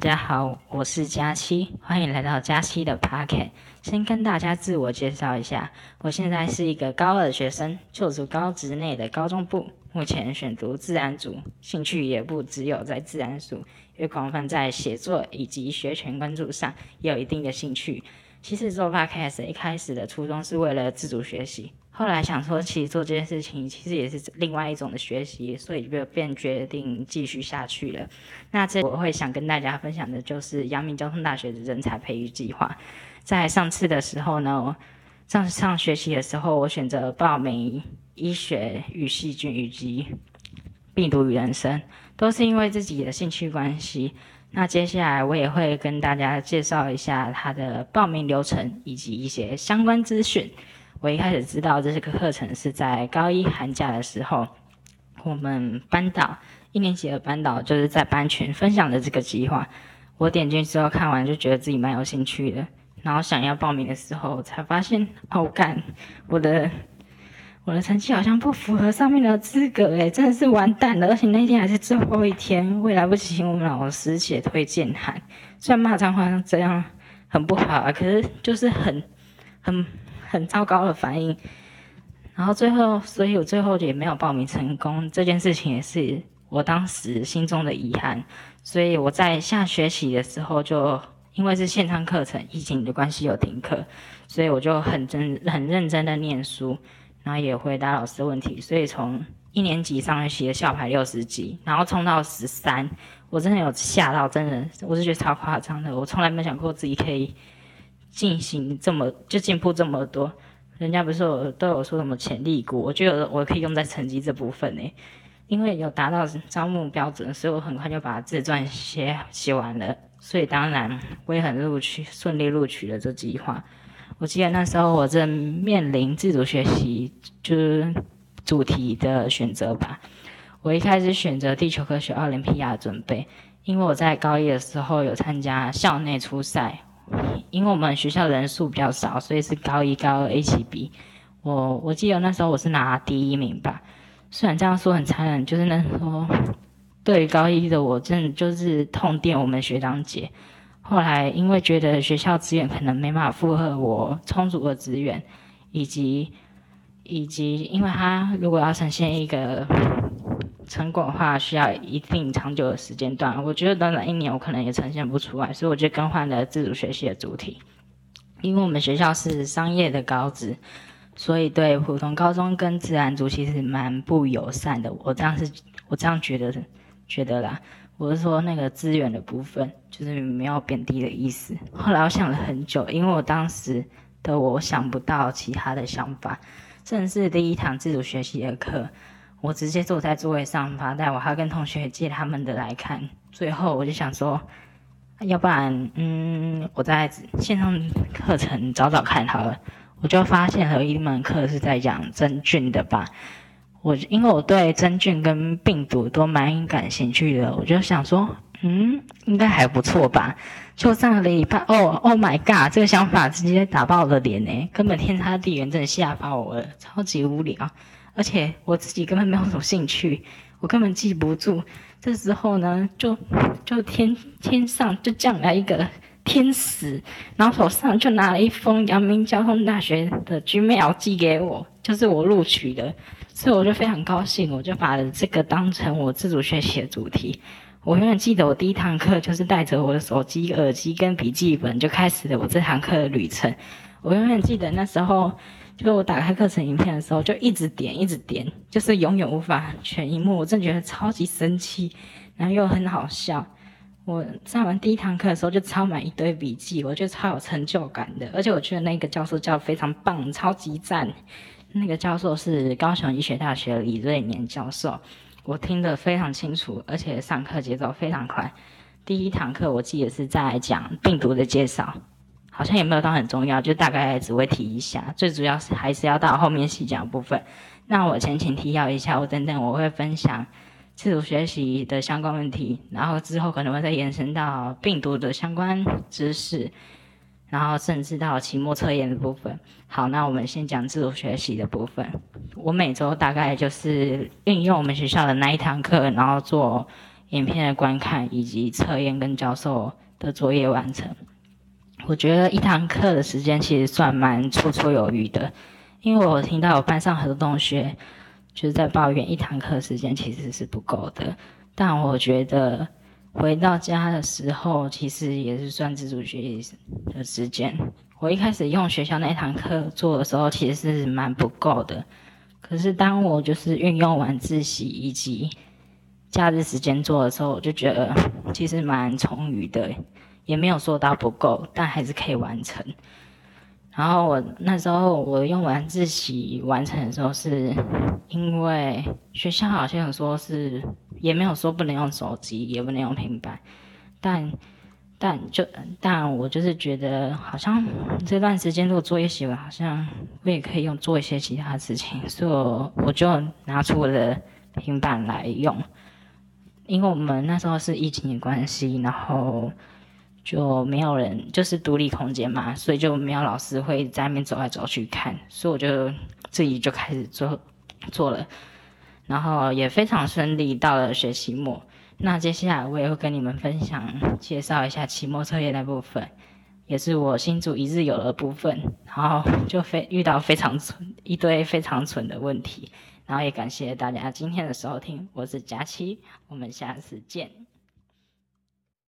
大家好，我是佳期，欢迎来到佳期的 pocket 先跟大家自我介绍一下，我现在是一个高二学生，就读高职内的高中部，目前选读自然组，兴趣也不只有在自然组，也广泛在写作以及学前关注上也有一定的兴趣。其实做 podcast 一开始的初衷是为了自主学习。后来想说，其实做这件事情其实也是另外一种的学习，所以就便决定继续下去了。那这我会想跟大家分享的就是阳明交通大学的人才培育计划。在上次的时候呢，上上学期的时候，我选择报名医学与细菌以及病毒与人生，都是因为自己的兴趣关系。那接下来我也会跟大家介绍一下它的报名流程以及一些相关资讯。我一开始知道这个课程是在高一寒假的时候，我们班导一年级的班导就是在班群分享的这个计划。我点进去之后看完就觉得自己蛮有兴趣的，然后想要报名的时候才发现，哦干，我的我的成绩好像不符合上面的资格诶，真的是完蛋了！而且那天还是最后一天，未来不及我们老师写推荐函。虽然骂脏话这样很不好啊，可是就是很很。很糟糕的反应，然后最后，所以我最后也没有报名成功。这件事情也是我当时心中的遗憾。所以我在下学期的时候，就因为是线上课程，疫情的关系有停课，所以我就很真很认真的念书，然后也回答老师问题。所以从一年级上学期的校牌六十级，然后冲到十三，我真的有吓到，真的，我是觉得超夸张的。我从来没想过自己可以。进行这么就进步这么多，人家不是有都有说什么潜力股，我觉得我可以用在成绩这部分呢，因为有达到招募标准，所以我很快就把自传写写完了，所以当然我也很录取顺利录取了这计划。我记得那时候我正面临自主学习就是主题的选择吧，我一开始选择地球科学奥林匹亚准备，因为我在高一的时候有参加校内初赛。因为我们学校人数比较少，所以是高一、高二一起比。我我记得那时候我是拿第一名吧。虽然这样说很残忍，就是那时候对于高一的我，真的就是痛电我们学长姐。后来因为觉得学校资源可能没办法负荷我充足的资源，以及以及因为他如果要呈现一个。成果的话需要一定长久的时间段，我觉得短短一年我可能也呈现不出来，所以我就更换了自主学习的主题。因为我们学校是商业的高职，所以对普通高中跟自然组其实蛮不友善的。我这样是，我这样觉得觉得啦。我是说那个资源的部分，就是没有贬低的意思。后来我想了很久，因为我当时的我想不到其他的想法，正是第一堂自主学习的课。我直接坐在座位上发呆，我还要跟同学借他们的来看。最后我就想说，要不然，嗯，我在线上课程找找看好了。我就发现有一门课是在讲真菌的吧。我因为我对真菌跟病毒都蛮感兴趣的，我就想说，嗯，应该还不错吧。就上个礼拜，哦，Oh my God，这个想法直接打爆了脸呢，根本天差地远，真的吓爆我了，超级无聊。而且我自己根本没有什么兴趣，我根本记不住。这时候呢，就就天天上就降来一个天使，然后手上就拿了一封阳明交通大学的 Gmail 寄给我，就是我录取的，所以我就非常高兴，我就把这个当成我自主学习的主题。我永远记得我第一堂课就是带着我的手机、耳机跟笔记本就开始了我这堂课的旅程。我永远记得那时候。就我打开课程影片的时候，就一直点，一直点，就是永远无法全一幕。我真觉得超级生气，然后又很好笑。我上完第一堂课的时候，就抄满一堆笔记，我觉得超有成就感的。而且我觉得那个教授教非常棒，超级赞。那个教授是高雄医学大学李瑞年教授，我听得非常清楚，而且上课节奏非常快。第一堂课我记得是在讲病毒的介绍。好像也没有到很重要，就大概只会提一下。最主要是还是要到后面细讲部分。那我前情提要一下，我等等我会分享自主学习的相关问题，然后之后可能会再延伸到病毒的相关知识，然后甚至到期末测验的部分。好，那我们先讲自主学习的部分。我每周大概就是运用我们学校的那一堂课，然后做影片的观看以及测验跟教授的作业完成。我觉得一堂课的时间其实算蛮绰绰有余的，因为我听到我班上很多同学就是在抱怨一堂课时间其实是不够的，但我觉得回到家的时候其实也是算自主学习的时间。我一开始用学校那一堂课做的时候，其实是蛮不够的。可是当我就是运用晚自习以及假日时间做的时候，我就觉得其实蛮充裕的，也没有说到不够，但还是可以完成。然后我那时候我用晚自习完成的时候，是因为学校好像说是也没有说不能用手机，也不能用平板，但。但就但我就是觉得，好像这段时间如果作业写完，好像我也可以用做一些其他事情，所以我我就拿出我的平板来用。因为我们那时候是疫情的关系，然后就没有人，就是独立空间嘛，所以就没有老师会在那边走来走去看，所以我就自己就开始做做了，然后也非常顺利，到了学期末。那接下来我也会跟你们分享介绍一下期末测验那部分，也是我新组一日游的部分，然后就非遇到非常蠢一堆非常蠢的问题，然后也感谢大家今天的收听，我是佳期，我们下次见。